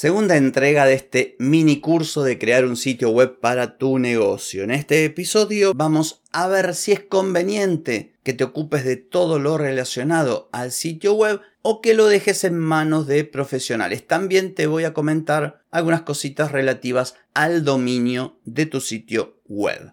Segunda entrega de este mini curso de crear un sitio web para tu negocio. En este episodio vamos a ver si es conveniente que te ocupes de todo lo relacionado al sitio web o que lo dejes en manos de profesionales. También te voy a comentar algunas cositas relativas al dominio de tu sitio web.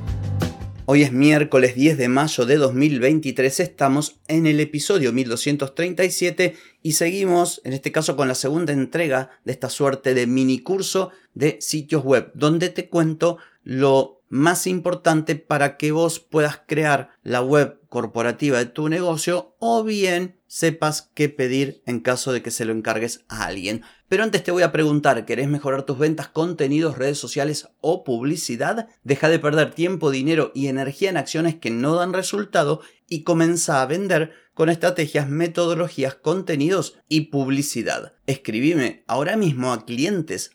Hoy es miércoles 10 de mayo de 2023, estamos en el episodio 1237 y seguimos en este caso con la segunda entrega de esta suerte de mini curso de sitios web, donde te cuento lo más importante para que vos puedas crear la web corporativa de tu negocio o bien sepas qué pedir en caso de que se lo encargues a alguien. Pero antes te voy a preguntar, ¿querés mejorar tus ventas, contenidos, redes sociales o publicidad? Deja de perder tiempo, dinero y energía en acciones que no dan resultado y comienza a vender con estrategias, metodologías, contenidos y publicidad. Escribime ahora mismo a clientes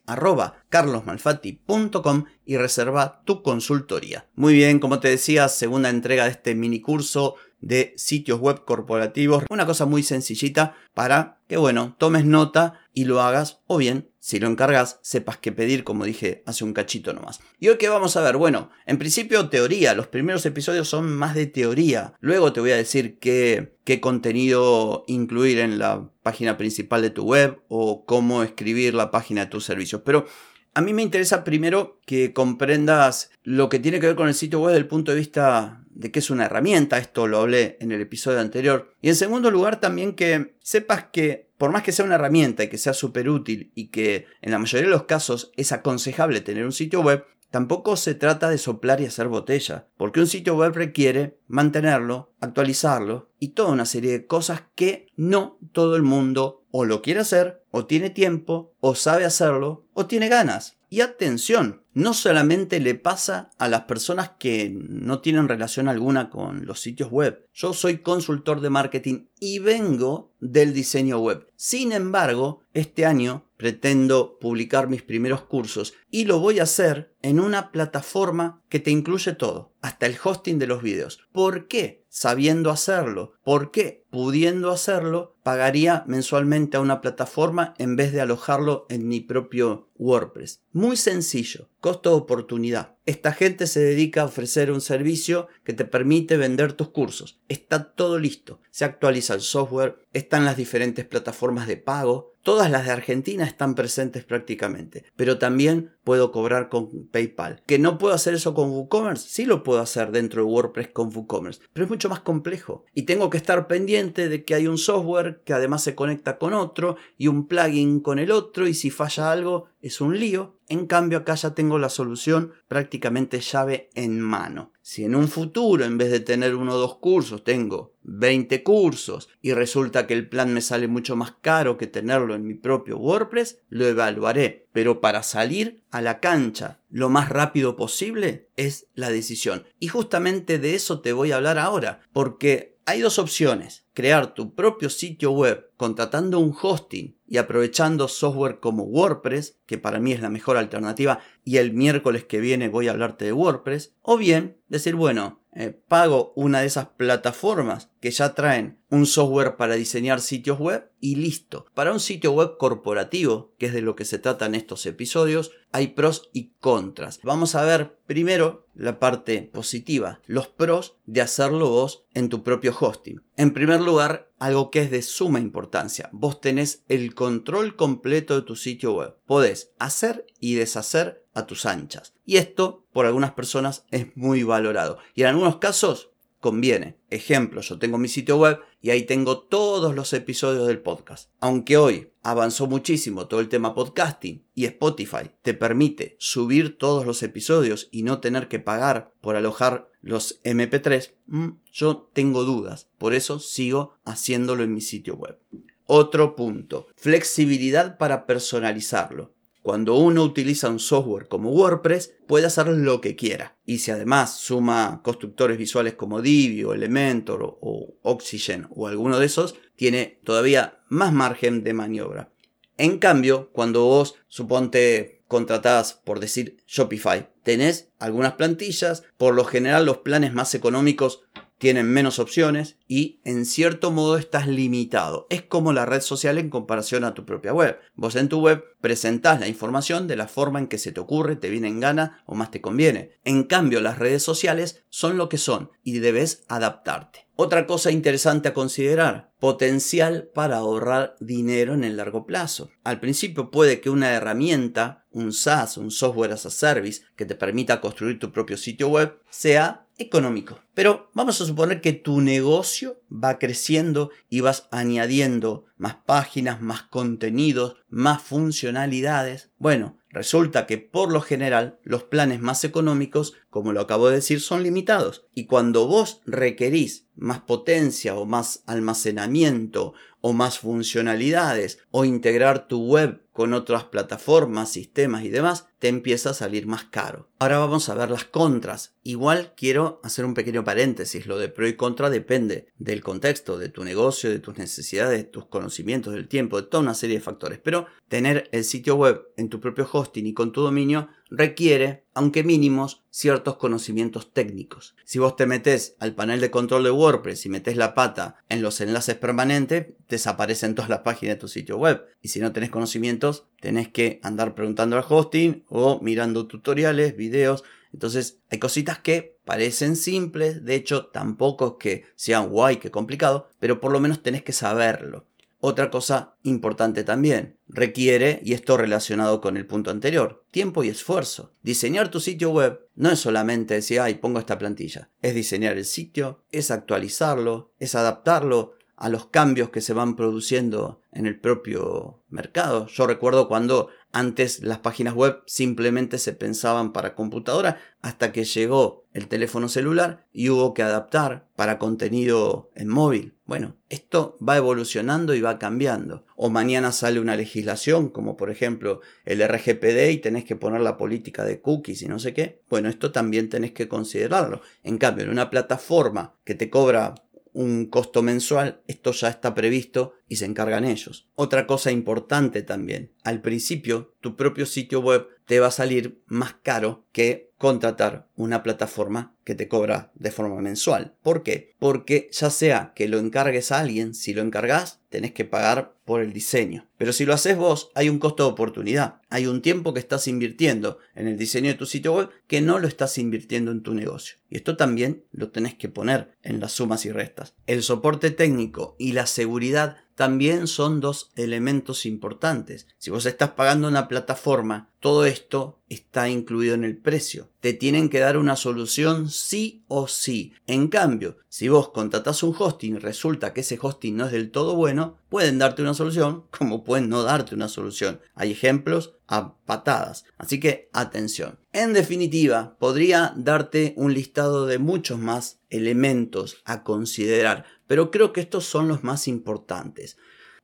carlosmalfatti.com y reserva tu consultoría. Muy bien, como te decía, segunda entrega de este mini curso de sitios web corporativos. Una cosa muy sencillita para que, bueno, tomes nota y lo hagas o bien, si lo encargas, sepas qué pedir, como dije hace un cachito nomás. Y hoy que vamos a ver, bueno, en principio teoría, los primeros episodios son más de teoría. Luego te voy a decir qué, qué contenido incluir en la página principal de tu web o cómo escribir la página de tus servicios. Pero a mí me interesa primero que comprendas lo que tiene que ver con el sitio web desde el punto de vista de que es una herramienta, esto lo hablé en el episodio anterior. Y en segundo lugar también que sepas que por más que sea una herramienta y que sea súper útil y que en la mayoría de los casos es aconsejable tener un sitio web, Tampoco se trata de soplar y hacer botella, porque un sitio web requiere mantenerlo, actualizarlo y toda una serie de cosas que no todo el mundo o lo quiere hacer, o tiene tiempo, o sabe hacerlo, o tiene ganas. Y atención, no solamente le pasa a las personas que no tienen relación alguna con los sitios web. Yo soy consultor de marketing y vengo del diseño web. Sin embargo, este año pretendo publicar mis primeros cursos y lo voy a hacer en una plataforma que te incluye todo, hasta el hosting de los videos. ¿Por qué? Sabiendo hacerlo. ¿Por qué? Pudiendo hacerlo, pagaría mensualmente a una plataforma en vez de alojarlo en mi propio WordPress. Muy sencillo costo de oportunidad. Esta gente se dedica a ofrecer un servicio que te permite vender tus cursos. Está todo listo. Se actualiza el software, están las diferentes plataformas de pago. Todas las de Argentina están presentes prácticamente, pero también puedo cobrar con PayPal. ¿Que no puedo hacer eso con WooCommerce? Sí lo puedo hacer dentro de WordPress con WooCommerce, pero es mucho más complejo. Y tengo que estar pendiente de que hay un software que además se conecta con otro y un plugin con el otro y si falla algo es un lío en cambio acá ya tengo la solución prácticamente llave en mano. Si en un futuro en vez de tener uno o dos cursos tengo 20 cursos y resulta que el plan me sale mucho más caro que tenerlo en mi propio WordPress, lo evaluaré. Pero para salir a la cancha lo más rápido posible es la decisión. Y justamente de eso te voy a hablar ahora, porque hay dos opciones. Crear tu propio sitio web contratando un hosting y aprovechando software como WordPress, que para mí es la mejor alternativa, y el miércoles que viene voy a hablarte de WordPress, o bien decir, bueno, eh, pago una de esas plataformas que ya traen un software para diseñar sitios web y listo. Para un sitio web corporativo, que es de lo que se tratan estos episodios, hay pros y contras. Vamos a ver primero la parte positiva, los pros de hacerlo vos en tu propio hosting. En primer lugar, algo que es de suma importancia, vos tenés el control completo de tu sitio web. Podés hacer y deshacer a tus anchas. Y esto, por algunas personas, es muy valorado. Y en algunos casos, conviene. Ejemplo, yo tengo mi sitio web y ahí tengo todos los episodios del podcast. Aunque hoy avanzó muchísimo todo el tema podcasting y Spotify te permite subir todos los episodios y no tener que pagar por alojar los MP3, mm, yo tengo dudas. Por eso sigo haciéndolo en mi sitio web. Otro punto, flexibilidad para personalizarlo. Cuando uno utiliza un software como WordPress, puede hacer lo que quiera. Y si además suma constructores visuales como Divi o Elementor o Oxygen o alguno de esos, tiene todavía más margen de maniobra. En cambio, cuando vos, suponte, contratás, por decir, Shopify, tenés algunas plantillas, por lo general los planes más económicos tienen menos opciones y en cierto modo estás limitado. Es como la red social en comparación a tu propia web. Vos en tu web presentás la información de la forma en que se te ocurre, te viene en gana o más te conviene. En cambio, las redes sociales son lo que son y debes adaptarte. Otra cosa interesante a considerar, potencial para ahorrar dinero en el largo plazo. Al principio puede que una herramienta, un SaaS, un software as a service, que te permita construir tu propio sitio web, sea económico. Pero vamos a suponer que tu negocio va creciendo y vas añadiendo más páginas, más contenidos, más funcionalidades. Bueno, resulta que por lo general los planes más económicos, como lo acabo de decir, son limitados. Y cuando vos requerís más potencia o más almacenamiento o más funcionalidades o integrar tu web con otras plataformas, sistemas y demás, te empieza a salir más caro. Ahora vamos a ver las contras. Igual quiero hacer un pequeño paréntesis. Lo de pro y contra depende del contexto, de tu negocio, de tus necesidades, de tus conocimientos, del tiempo, de toda una serie de factores. Pero tener el sitio web en tu propio hosting y con tu dominio requiere, aunque mínimos, ciertos conocimientos técnicos. Si vos te metes al panel de control de WordPress y metes la pata en los enlaces permanentes, desaparecen todas las páginas de tu sitio web. Y si no tenés conocimientos, tenés que andar preguntando al hosting o mirando tutoriales, videos. Entonces hay cositas que parecen simples, de hecho tampoco es que sean guay, que complicado, pero por lo menos tenés que saberlo. Otra cosa importante también, requiere, y esto relacionado con el punto anterior, tiempo y esfuerzo. Diseñar tu sitio web no es solamente decir, ay, pongo esta plantilla. Es diseñar el sitio, es actualizarlo, es adaptarlo a los cambios que se van produciendo en el propio mercado. Yo recuerdo cuando antes las páginas web simplemente se pensaban para computadora hasta que llegó el teléfono celular y hubo que adaptar para contenido en móvil. Bueno, esto va evolucionando y va cambiando. O mañana sale una legislación como por ejemplo el RGPD y tenés que poner la política de cookies y no sé qué. Bueno, esto también tenés que considerarlo. En cambio, en una plataforma que te cobra un costo mensual, esto ya está previsto y se encargan ellos. Otra cosa importante también, al principio tu propio sitio web te va a salir más caro que contratar una plataforma que te cobra de forma mensual. ¿Por qué? Porque ya sea que lo encargues a alguien, si lo encargas, tenés que pagar por el diseño. Pero si lo haces vos, hay un costo de oportunidad. Hay un tiempo que estás invirtiendo en el diseño de tu sitio web que no lo estás invirtiendo en tu negocio. Y esto también lo tenés que poner en las sumas y restas. El soporte técnico y la seguridad también son dos elementos importantes. Si vos estás pagando una plataforma, todo esto está incluido en el precio. Te tienen que dar una solución sí o sí. En cambio, si vos contratás un hosting y resulta que ese hosting no es del todo bueno, pueden darte una solución como pueden no darte una solución. Hay ejemplos a patadas. Así que atención. En definitiva, podría darte un listado de muchos más elementos a considerar pero creo que estos son los más importantes.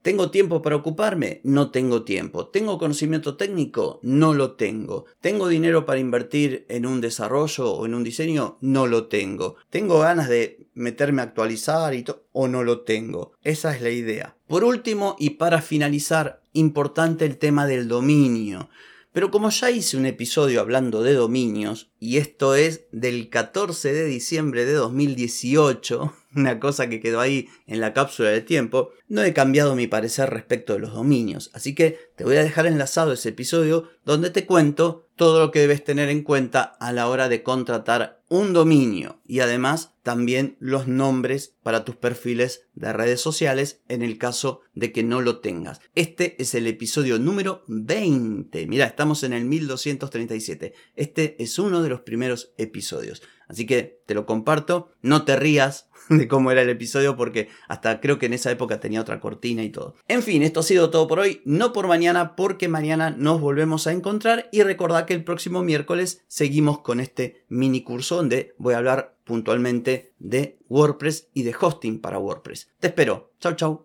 ¿Tengo tiempo para ocuparme? No tengo tiempo. ¿Tengo conocimiento técnico? No lo tengo. ¿Tengo dinero para invertir en un desarrollo o en un diseño? No lo tengo. ¿Tengo ganas de meterme a actualizar y? ¿O no lo tengo? Esa es la idea. Por último, y para finalizar, importante el tema del dominio. Pero como ya hice un episodio hablando de dominios, y esto es del 14 de diciembre de 2018, una cosa que quedó ahí en la cápsula del tiempo, no he cambiado mi parecer respecto de los dominios, así que te voy a dejar enlazado ese episodio donde te cuento todo lo que debes tener en cuenta a la hora de contratar un dominio y además también los nombres para tus perfiles de redes sociales en el caso de que no lo tengas. Este es el episodio número 20. Mira, estamos en el 1237. Este es uno de los primeros episodios. Así que te lo comparto. No te rías de cómo era el episodio porque hasta creo que en esa época tenía otra cortina y todo. En fin, esto ha sido todo por hoy. No por mañana porque mañana nos volvemos a encontrar y recordad que el próximo miércoles seguimos con este mini curso donde voy a hablar puntualmente de WordPress y de hosting para WordPress. Te espero. Chau, chau.